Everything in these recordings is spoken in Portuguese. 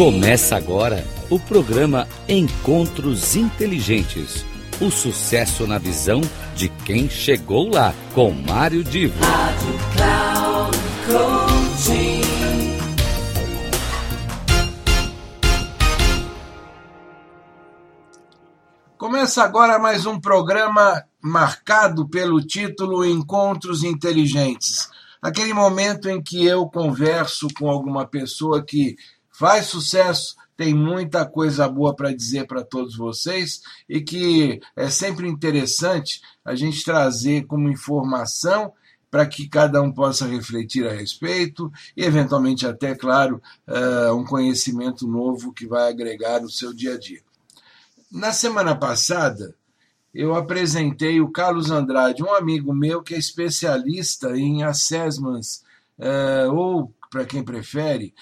Começa agora o programa Encontros Inteligentes. O sucesso na visão de quem chegou lá, com Mário Divo. Rádio Cloud Coaching. Começa agora mais um programa marcado pelo título Encontros Inteligentes. Aquele momento em que eu converso com alguma pessoa que faz sucesso, tem muita coisa boa para dizer para todos vocês e que é sempre interessante a gente trazer como informação para que cada um possa refletir a respeito e, eventualmente, até, claro, uh, um conhecimento novo que vai agregar no seu dia a dia. Na semana passada, eu apresentei o Carlos Andrade, um amigo meu que é especialista em assessments uh, ou para quem prefere,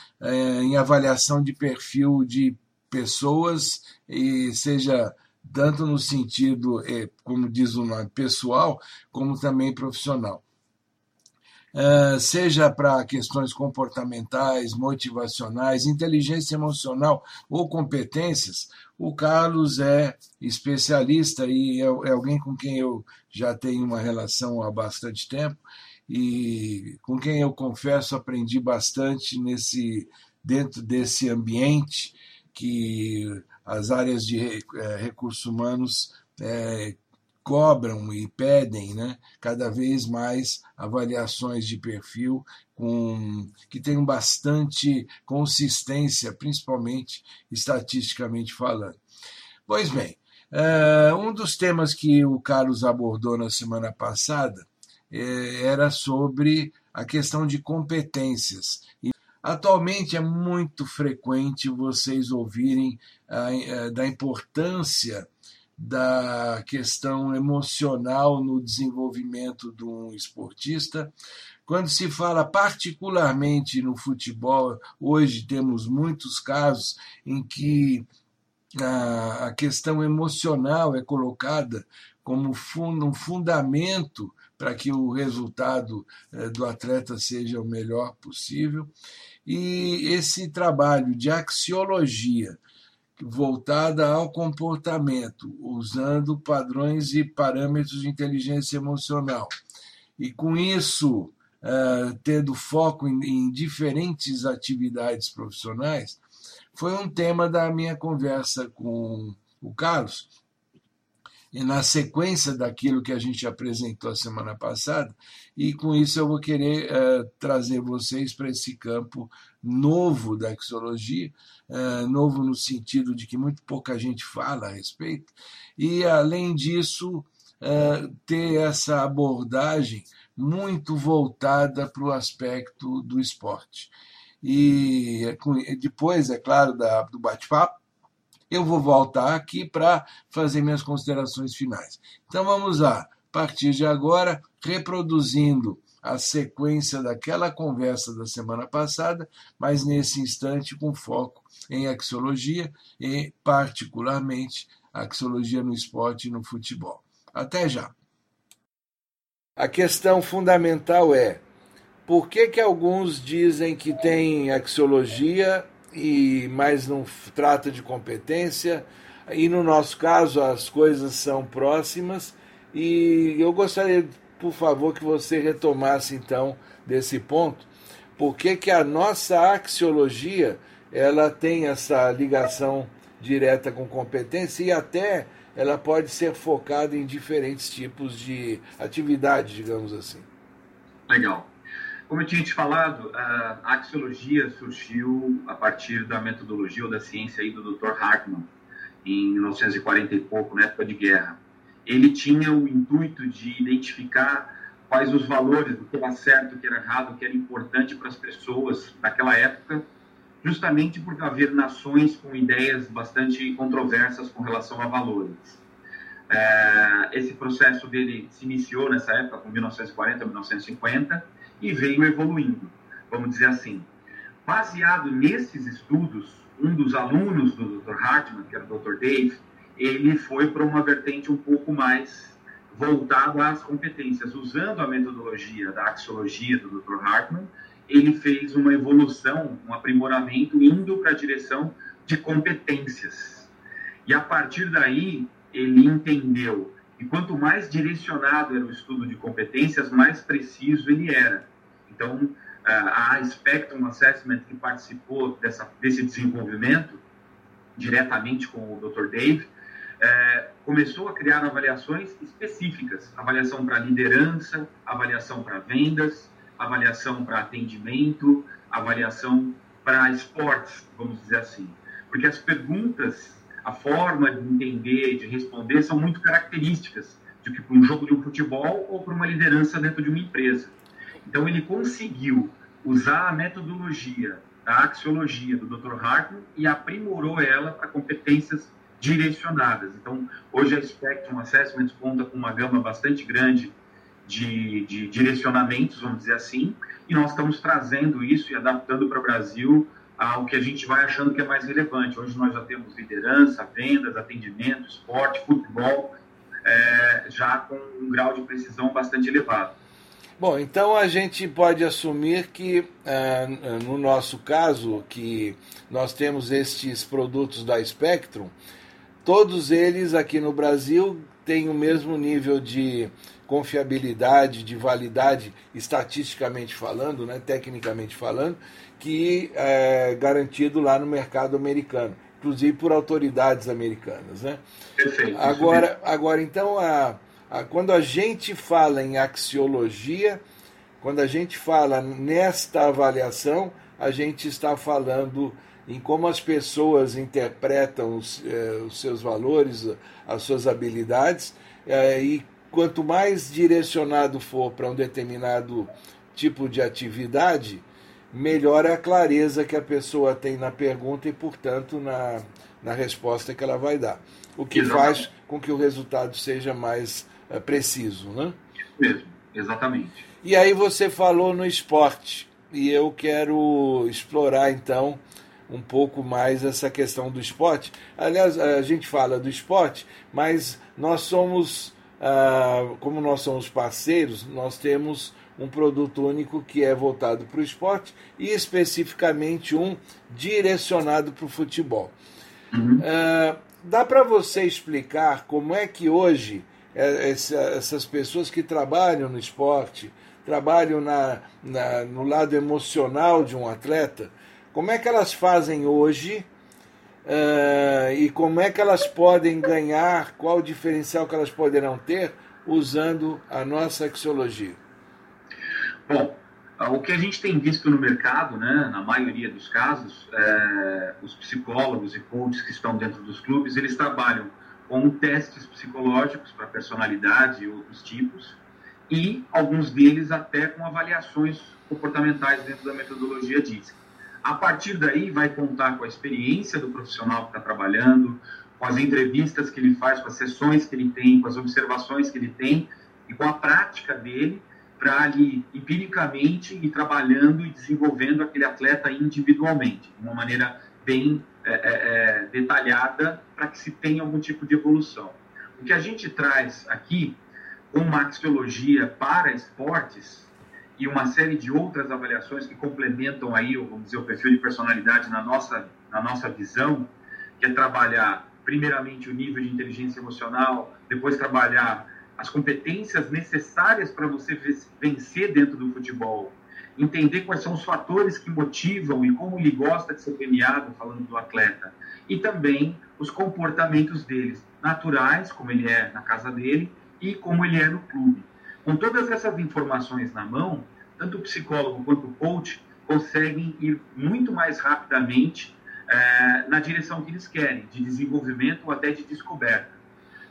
em avaliação de perfil de pessoas, e seja tanto no sentido, como diz o nome, pessoal, como também profissional. seja para questões comportamentais, motivacionais, inteligência emocional ou competências, o Carlos é especialista e é, é alguém com quem eu já tenho uma relação há bastante tempo e com quem eu confesso aprendi bastante nesse dentro desse ambiente que as áreas de eh, recursos humanos é, cobram e pedem né, cada vez mais avaliações de perfil com, que tenham bastante consistência, principalmente estatisticamente falando. Pois bem, uh, um dos temas que o Carlos abordou na semana passada era sobre a questão de competências. Atualmente é muito frequente vocês ouvirem a, da importância da questão emocional no desenvolvimento de um esportista. Quando se fala particularmente no futebol, hoje temos muitos casos em que a, questão emocional é colocada como um fundamento para que o resultado do atleta seja o melhor possível. E esse trabalho de axiologia voltada ao comportamento, usando padrões e parâmetros de inteligência emocional. E com isso, tendo foco em diferentes atividades profissionais, foi um tema da minha conversa com o Carlos, e na sequência daquilo que a gente apresentou a semana passada, e com isso eu vou querer uh, trazer vocês para esse campo novo da exologia, uh, novo no sentido de que muito pouca gente fala a respeito, e além disso, uh, ter essa abordagem muito voltada para o aspecto do esporte. E depois, é claro, da, do bate-papo, eu vou voltar aqui para fazer minhas considerações finais. Então vamos lá, a partir de agora, reproduzindo a sequência daquela conversa da semana passada, mas nesse instante com foco em axiologia e, particularmente, axiologia no esporte e no futebol. Até já. A questão fundamental é por que, que alguns dizem que tem axiologia e mas não trata de competência. E no nosso caso as coisas são próximas e eu gostaria, por favor, que você retomasse então desse ponto, por que que a nossa axiologia ela tem essa ligação direta com competência e até ela pode ser focada em diferentes tipos de atividade, digamos assim. Legal. Como eu tinha te falado, a axiologia surgiu a partir da metodologia ou da ciência aí do Dr. Hartmann, em 1940 e pouco, na época de guerra. Ele tinha o intuito de identificar quais os valores do que era certo, o que era errado, o que era importante para as pessoas naquela época, justamente por haver nações com ideias bastante controversas com relação a valores. esse processo dele se iniciou nessa época, com 1940, 1950, e veio evoluindo, vamos dizer assim. Baseado nesses estudos, um dos alunos do Dr. Hartman, que era o Dr. Dave, ele foi para uma vertente um pouco mais voltado às competências. Usando a metodologia da axiologia do Dr. Hartman, ele fez uma evolução, um aprimoramento indo para a direção de competências. E a partir daí, ele entendeu que quanto mais direcionado era o estudo de competências, mais preciso ele era. Então, a Spectrum Assessment, que participou dessa, desse desenvolvimento, diretamente com o Dr. Dave, é, começou a criar avaliações específicas, avaliação para liderança, avaliação para vendas, avaliação para atendimento, avaliação para esportes, vamos dizer assim. Porque as perguntas, a forma de entender, de responder, são muito características de que para um jogo de um futebol ou para uma liderança dentro de uma empresa. Então ele conseguiu usar a metodologia da axiologia do Dr. Hartman e aprimorou ela para competências direcionadas. Então, hoje a Spectrum Assessment conta com uma gama bastante grande de, de direcionamentos, vamos dizer assim, e nós estamos trazendo isso e adaptando para o Brasil ao que a gente vai achando que é mais relevante. Hoje nós já temos liderança, vendas, atendimento, esporte, futebol, é, já com um grau de precisão bastante elevado. Bom, então a gente pode assumir que, uh, no nosso caso, que nós temos estes produtos da Spectrum, todos eles aqui no Brasil têm o mesmo nível de confiabilidade, de validade, estatisticamente falando, né, tecnicamente falando, que é garantido lá no mercado americano, inclusive por autoridades americanas. Né? Perfeito. Agora, agora então, a, a, quando a gente fala em axiologia, quando a gente fala nesta avaliação, a gente está falando em como as pessoas interpretam os, eh, os seus valores, as suas habilidades, eh, e quanto mais direcionado for para um determinado tipo de atividade, melhor é a clareza que a pessoa tem na pergunta e, portanto, na, na resposta que ela vai dar. O que faz com que o resultado seja mais preciso, né? Isso mesmo, exatamente. E aí você falou no esporte, e eu quero explorar, então, um pouco mais essa questão do esporte. Aliás, a gente fala do esporte, mas nós somos ah, como nós somos parceiros, nós temos um produto único que é voltado para o esporte e especificamente um direcionado para o futebol. Uhum. Ah, dá para você explicar como é que hoje é, essas pessoas que trabalham no esporte, trabalham na, na, no lado emocional de um atleta, como é que elas fazem hoje uh, e como é que elas podem ganhar, qual o diferencial que elas poderão ter usando a nossa axiologia? Bom, o que a gente tem visto no mercado, né, na maioria dos casos, é, os psicólogos e coaches que estão dentro dos clubes, eles trabalham com testes psicológicos para personalidade e outros tipos, e alguns deles até com avaliações comportamentais dentro da metodologia DISC. A partir daí, vai contar com a experiência do profissional que está trabalhando, com as entrevistas que ele faz, com as sessões que ele tem, com as observações que ele tem e com a prática dele para ali, empiricamente, ir trabalhando e desenvolvendo aquele atleta individualmente, de uma maneira bem é, é, é detalhada para que se tenha algum tipo de evolução. O que a gente traz aqui com maxiologia para esportes e uma série de outras avaliações que complementam aí, vamos dizer, o perfil de personalidade na nossa, na nossa visão, que é trabalhar primeiramente o nível de inteligência emocional, depois trabalhar as competências necessárias para você vencer dentro do futebol, entender quais são os fatores que motivam e como ele gosta de ser premiado, falando do atleta, e também os comportamentos deles, naturais, como ele é na casa dele, e como ele é no clube. Com todas essas informações na mão, tanto o psicólogo quanto o coach conseguem ir muito mais rapidamente é, na direção que eles querem, de desenvolvimento ou até de descoberta.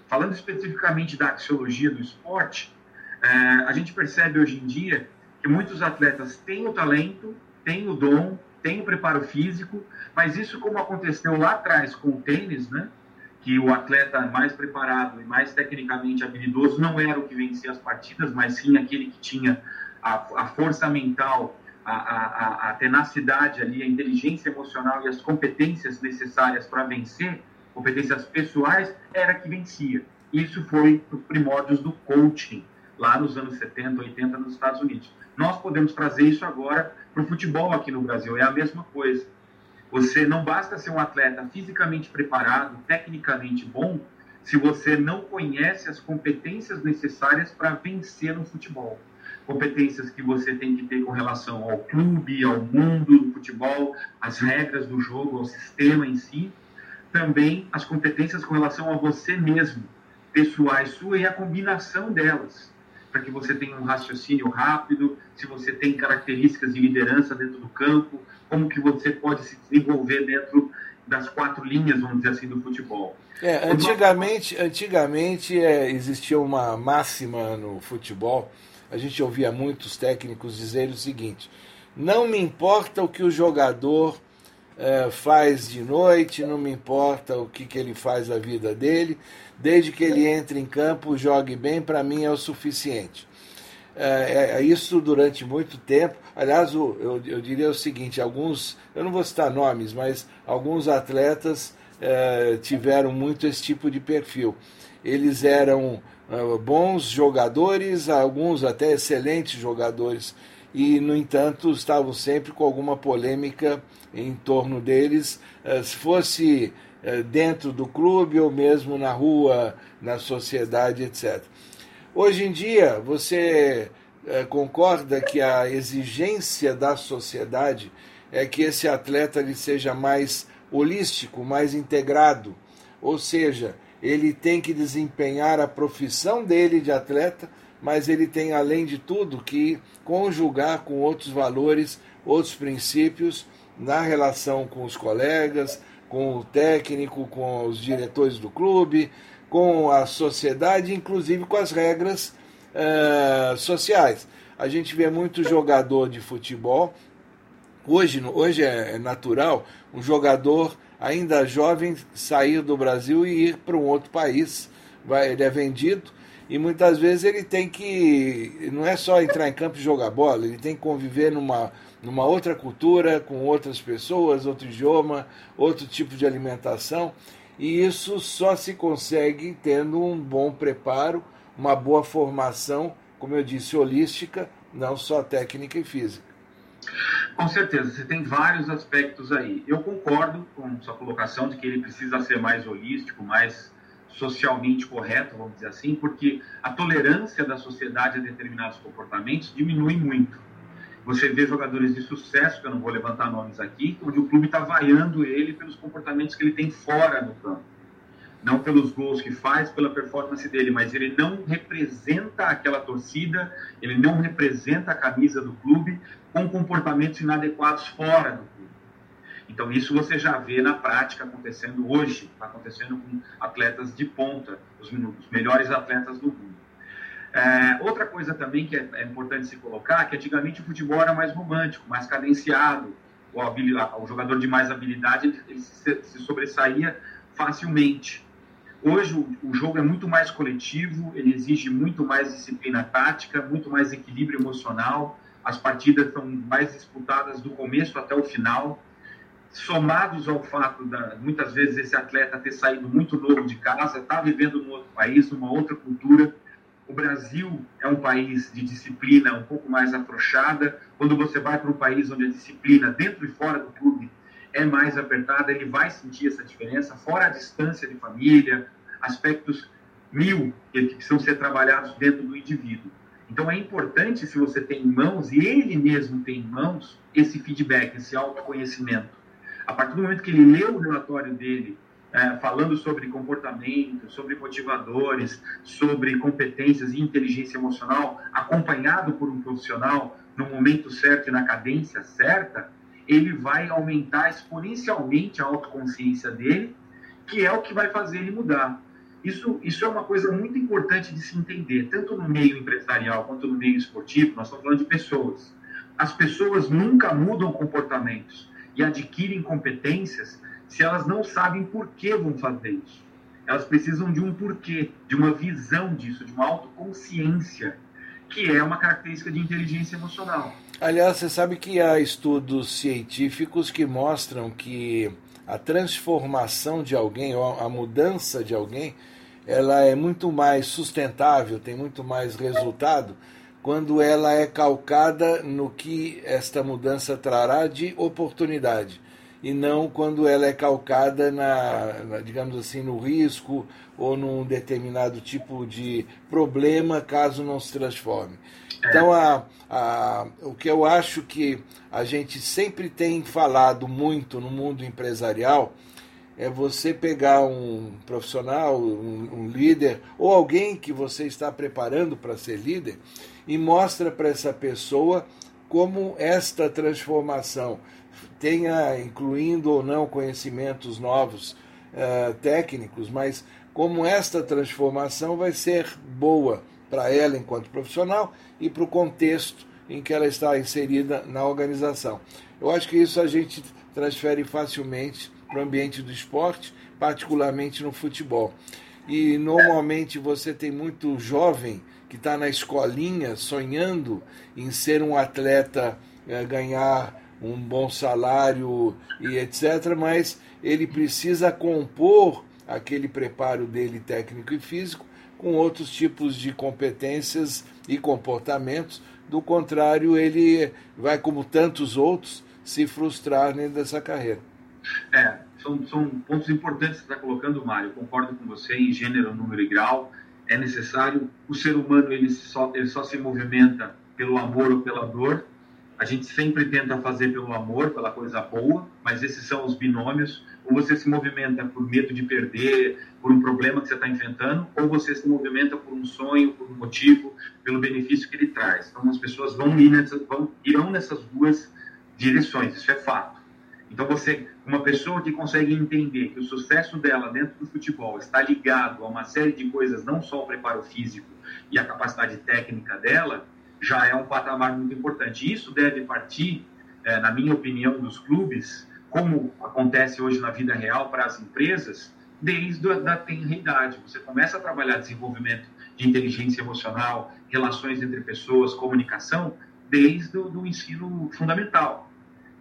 Falando especificamente da axiologia do esporte, é, a gente percebe hoje em dia que muitos atletas têm o talento, têm o dom, têm o preparo físico, mas isso como aconteceu lá atrás com o tênis, né? que o atleta mais preparado e mais tecnicamente habilidoso não era o que vencia as partidas, mas sim aquele que tinha a, a força mental, a, a, a, tenacidade ali, a inteligência emocional e as competências necessárias para vencer, competências pessoais, era que vencia. Isso foi os primórdios do coaching, lá nos anos 70, 80 nos Estados Unidos. Nós podemos trazer isso agora para o futebol aqui no Brasil, é a mesma coisa. Você não basta ser um atleta fisicamente preparado, tecnicamente bom, se você não conhece as competências necessárias para vencer no futebol. Competências que você tem que ter com relação ao clube, ao mundo do futebol, as regras do jogo, ao sistema em si. Também as competências com relação a você mesmo, pessoais sua e a combinação delas para que você tenha um raciocínio rápido, se você tem características de liderança dentro do campo, como que você pode se desenvolver dentro das quatro linhas, vamos dizer assim, do futebol. É, antigamente, antigamente é, existia uma máxima no futebol, a gente ouvia muitos técnicos dizerem o seguinte: não me importa o que o jogador é, faz de noite, não me importa o que, que ele faz da vida dele, desde que ele entre em campo, jogue bem, para mim é o suficiente. É, é, isso durante muito tempo. Aliás, eu, eu diria o seguinte: alguns, eu não vou citar nomes, mas alguns atletas é, tiveram muito esse tipo de perfil. Eles eram é, bons jogadores, alguns até excelentes jogadores, e, no entanto, estavam sempre com alguma polêmica em torno deles, é, se fosse é, dentro do clube ou mesmo na rua, na sociedade, etc. Hoje em dia, você é, concorda que a exigência da sociedade é que esse atleta ele seja mais holístico, mais integrado, ou seja, ele tem que desempenhar a profissão dele de atleta, mas ele tem, além de tudo, que conjugar com outros valores, outros princípios na relação com os colegas, com o técnico, com os diretores do clube, com a sociedade, inclusive com as regras uh, sociais. A gente vê muito jogador de futebol. Hoje, hoje é natural um jogador ainda jovem sair do Brasil e ir para um outro país. Vai, ele é vendido e muitas vezes ele tem que. Não é só entrar em campo e jogar bola, ele tem que conviver numa, numa outra cultura, com outras pessoas, outro idioma, outro tipo de alimentação. E isso só se consegue tendo um bom preparo, uma boa formação, como eu disse, holística, não só técnica e física. Com certeza, você tem vários aspectos aí. Eu concordo com sua colocação de que ele precisa ser mais holístico, mais socialmente correto, vamos dizer assim, porque a tolerância da sociedade a determinados comportamentos diminui muito. Você vê jogadores de sucesso, que eu não vou levantar nomes aqui, onde o clube está vaiando ele pelos comportamentos que ele tem fora do campo. Não pelos gols que faz, pela performance dele, mas ele não representa aquela torcida, ele não representa a camisa do clube com comportamentos inadequados fora do clube. Então, isso você já vê na prática acontecendo hoje, está acontecendo com atletas de ponta, os, os melhores atletas do mundo. É, outra coisa também que é, é, importante se colocar, que antigamente o futebol era mais romântico, mais cadenciado, o, o jogador de mais habilidade ele se, se sobressaía facilmente. Hoje o, o, jogo é muito mais coletivo, ele exige muito mais disciplina tática, muito mais equilíbrio emocional, as partidas são mais disputadas do começo até o final, somados ao fato da muitas vezes esse atleta ter saído muito novo de casa, estar tá vivendo num outro país, numa outra cultura, o Brasil é um país de disciplina um pouco mais afrouxada. Quando você vai para um país onde a disciplina, dentro e fora do clube, é mais apertada, ele vai sentir essa diferença, fora a distância de família, aspectos mil que precisam ser trabalhados dentro do indivíduo. Então é importante, se você tem em mãos, e ele mesmo tem em mãos, esse feedback, esse autoconhecimento. A partir do momento que ele lê o relatório dele é, falando sobre comportamento, sobre motivadores, sobre competências e inteligência emocional, acompanhado por um profissional no momento certo e na cadência certa, ele vai aumentar exponencialmente a autoconsciência dele, que é o que vai fazer ele mudar. Isso, isso é uma coisa muito importante de se entender, tanto no meio empresarial quanto no meio esportivo. Nós estamos falando de pessoas. As pessoas nunca mudam comportamentos e adquirem competências se elas não sabem por que vão fazer isso. Elas precisam de um porquê, de uma visão disso, de uma autoconsciência, que é uma característica de inteligência emocional. Aliás, você sabe que há estudos científicos que mostram que a transformação de alguém, ou a mudança de alguém, ela é muito mais sustentável, tem muito mais resultado quando ela é calcada no que esta mudança trará de oportunidade e não quando ela é calcada na, na, digamos assim, no risco ou num determinado tipo de problema caso não se transforme. Então, a, a, o que eu acho que a gente sempre tem falado muito no mundo empresarial é você pegar um profissional, um, um líder ou alguém que você está preparando para ser líder e mostra para essa pessoa como esta transformação tenha, incluindo ou não conhecimentos novos uh, técnicos, mas como esta transformação vai ser boa para ela enquanto profissional e para o contexto em que ela está inserida na organização. Eu acho que isso a gente transfere facilmente para o ambiente do esporte, particularmente no futebol. E normalmente você tem muito jovem que está na escolinha sonhando em ser um atleta, é, ganhar um bom salário e etc., mas ele precisa compor aquele preparo dele técnico e físico com outros tipos de competências e comportamentos. Do contrário, ele vai, como tantos outros, se frustrar dentro dessa carreira. É, são, são pontos importantes que você está colocando, Mário. Concordo com você em gênero, número e grau. É necessário. O ser humano ele só, ele só se movimenta pelo amor ou pela dor a gente sempre tenta fazer pelo amor, pela coisa boa, mas esses são os binômios. Ou você se movimenta por medo de perder, por um problema que você está enfrentando, ou você se movimenta por um sonho, por um motivo, pelo benefício que ele traz. Então, as pessoas vão, ir nessas, vão irão nessas duas direções, isso é fato. Então, você, uma pessoa que consegue entender que o sucesso dela dentro do futebol está ligado a uma série de coisas, não só o preparo físico e a capacidade técnica dela, já é um patamar muito importante. Isso deve partir, é, na minha opinião, dos clubes, como acontece hoje na vida real para as empresas, desde a da tenridade. Você começa a trabalhar desenvolvimento de inteligência emocional, relações entre pessoas, comunicação, desde o do ensino fundamental.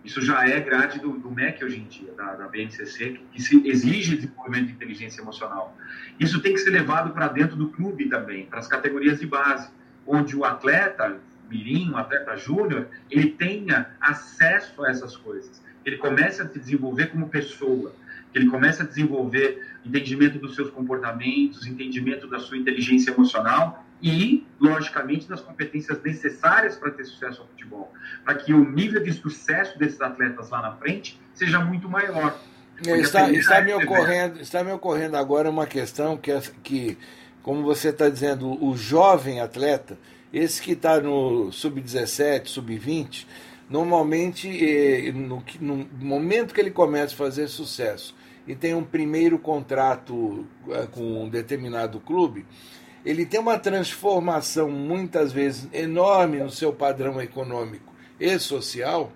Isso já é grade do, do MEC hoje em dia, da, da BNCC, que, que se exige desenvolvimento de inteligência emocional. Isso tem que ser levado para dentro do clube também, para as categorias de base onde o atleta mirim, o atleta júnior, ele tenha acesso a essas coisas. Ele comece a se desenvolver como pessoa, ele comece a desenvolver entendimento dos seus comportamentos, entendimento da sua inteligência emocional e, logicamente, das competências necessárias para ter sucesso no futebol, para que o nível de sucesso desses atletas lá na frente seja muito maior. É, está, está, me ocorrendo, está me ocorrendo agora uma questão que, é, que como você está dizendo, o jovem atleta, esse que está no sub-17, sub-20, normalmente, eh, no, no, momento que ele começa a fazer sucesso e tem um primeiro contrato eh, com um determinado clube, ele tem uma transformação muitas vezes enorme no seu padrão econômico e social,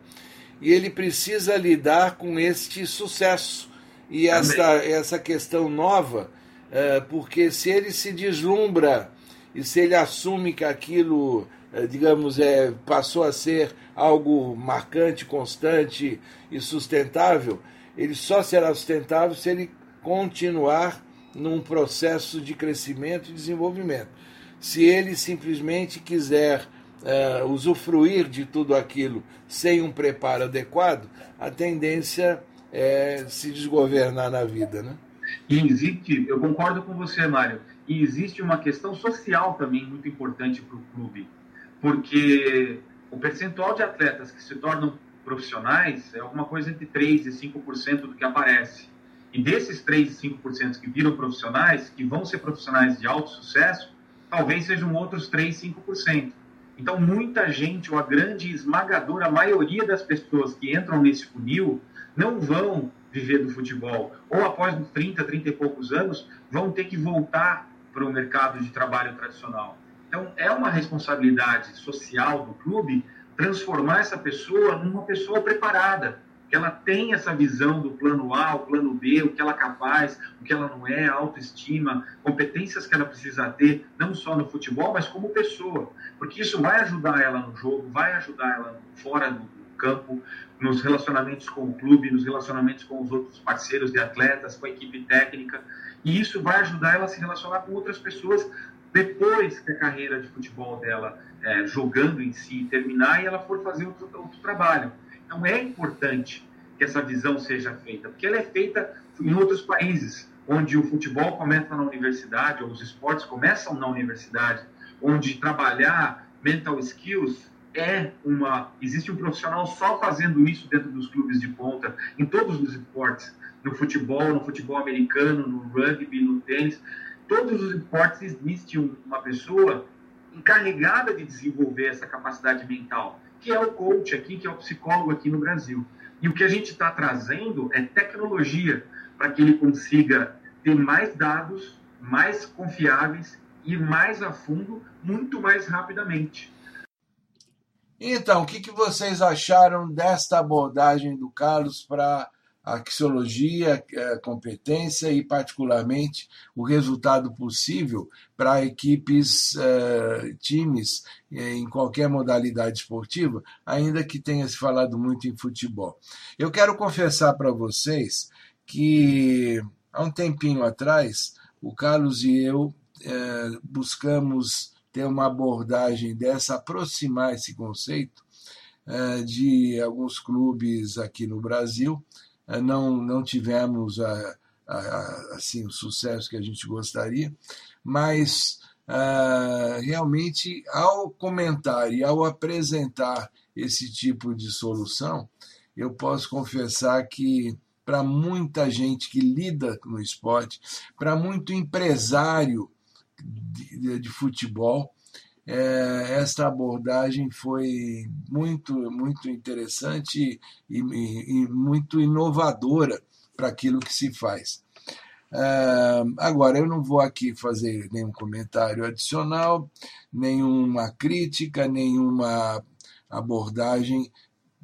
e ele precisa lidar com este sucesso e essa, essa questão nova é, porque se ele se deslumbra e se ele assume que aquilo, é, digamos, é, passou a ser algo marcante, constante e sustentável, ele só será sustentável se ele continuar num processo de crescimento e desenvolvimento. Se ele simplesmente quiser uh, usufruir de tudo aquilo sem um preparo adequado, a tendência é se desgovernar na vida, né? E existe, eu concordo com você, Mário, e existe uma questão social também muito importante para o clube, porque o percentual de atletas que se tornam profissionais é alguma coisa entre 3% e 5% do que aparece. E desses 3% e 5% que viram profissionais, que vão ser profissionais de alto sucesso, talvez sejam outros 3%, 5%. Então, muita gente, ou a grande esmagadora maioria das pessoas que entram nesse funil, não vão viver do futebol, ou após 30, 30 e poucos anos, vão ter que voltar para o mercado de trabalho tradicional. Então, é uma responsabilidade social do clube transformar essa pessoa numa pessoa preparada, que ela tenha essa visão do plano A, o plano B, o que ela é capaz, o que ela não é, autoestima, competências que ela precisa ter, não só no futebol, mas como pessoa, porque isso vai ajudar ela no jogo, vai ajudar ela fora do campo, nos relacionamentos com o clube, nos relacionamentos com os outros parceiros de atletas, com a equipe técnica. E isso vai ajudar ela a se relacionar com outras pessoas depois que a carreira de futebol dela, é, jogando em si, terminar e ela for fazer outro, outro trabalho. Então é importante que essa visão seja feita, porque ela é feita em outros países, onde o futebol começa na universidade, ou os esportes começam na universidade, onde trabalhar mental skills é uma. Existe um profissional só fazendo isso dentro dos clubes de ponta, em todos os esportes, no futebol, no futebol americano, no rugby, no tênis. Todos os esportes existe uma pessoa encarregada de desenvolver essa capacidade mental, que é o coach aqui, que é o psicólogo aqui no Brasil. E o que a gente está trazendo é tecnologia para que ele consiga ter mais dados, mais confiáveis, ir mais a fundo, muito mais rapidamente. Então, o que, que vocês acharam desta abordagem do Carlos para a axiologia, a competência e, particularmente, o resultado possível para equipes, uh, times, é, em qualquer modalidade esportiva, ainda que tenha se falado muito em futebol. Eu quero confessar para vocês que, há um tempinho atrás, o Carlos e eu uh, buscamos ter uma abordagem dessa, aproximar esse conceito de alguns clubes aqui no Brasil eh, não, não tivemos a, a, assim, o sucesso que a gente gostaria, mas realmente ao comentar e ao apresentar esse tipo de solução, eu posso confessar que para muita gente que lida no esporte, para muito empresário de, de futebol, é, esta abordagem foi muito, muito interessante e, e, e muito inovadora para aquilo que se faz. É, agora, eu não vou aqui fazer nenhum comentário adicional, nenhuma crítica, nenhuma abordagem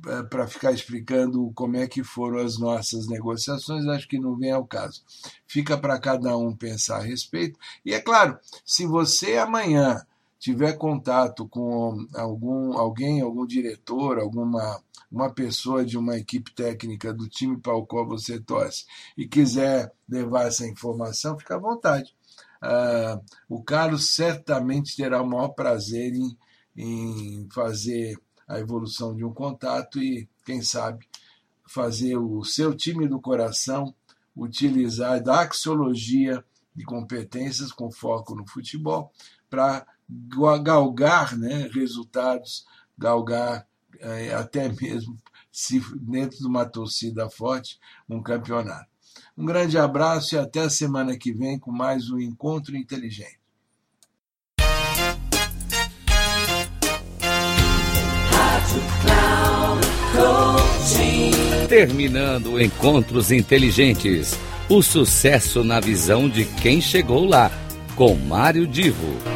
é, para ficar explicando como é que foram as nossas negociações, acho que não vem ao caso. Fica para cada um pensar a respeito. E é claro, se você amanhã tiver contato com algum alguém, algum diretor, alguma uma pessoa de uma equipe técnica do time para o qual você torce e quiser levar essa informação, fica à vontade. Uh, o Carlos certamente terá o maior prazer em, em fazer a evolução de um contato e, quem sabe, fazer o seu time do coração utilizar da axiologia de competências com foco no futebol para galgar né, resultados, galgar é, até mesmo, se dentro de uma torcida forte, um campeonato. Um grande abraço e até a semana que vem com mais um Encontro Inteligente. Terminando Encontros Inteligentes. O sucesso na visão de quem chegou lá, com Mário Divo.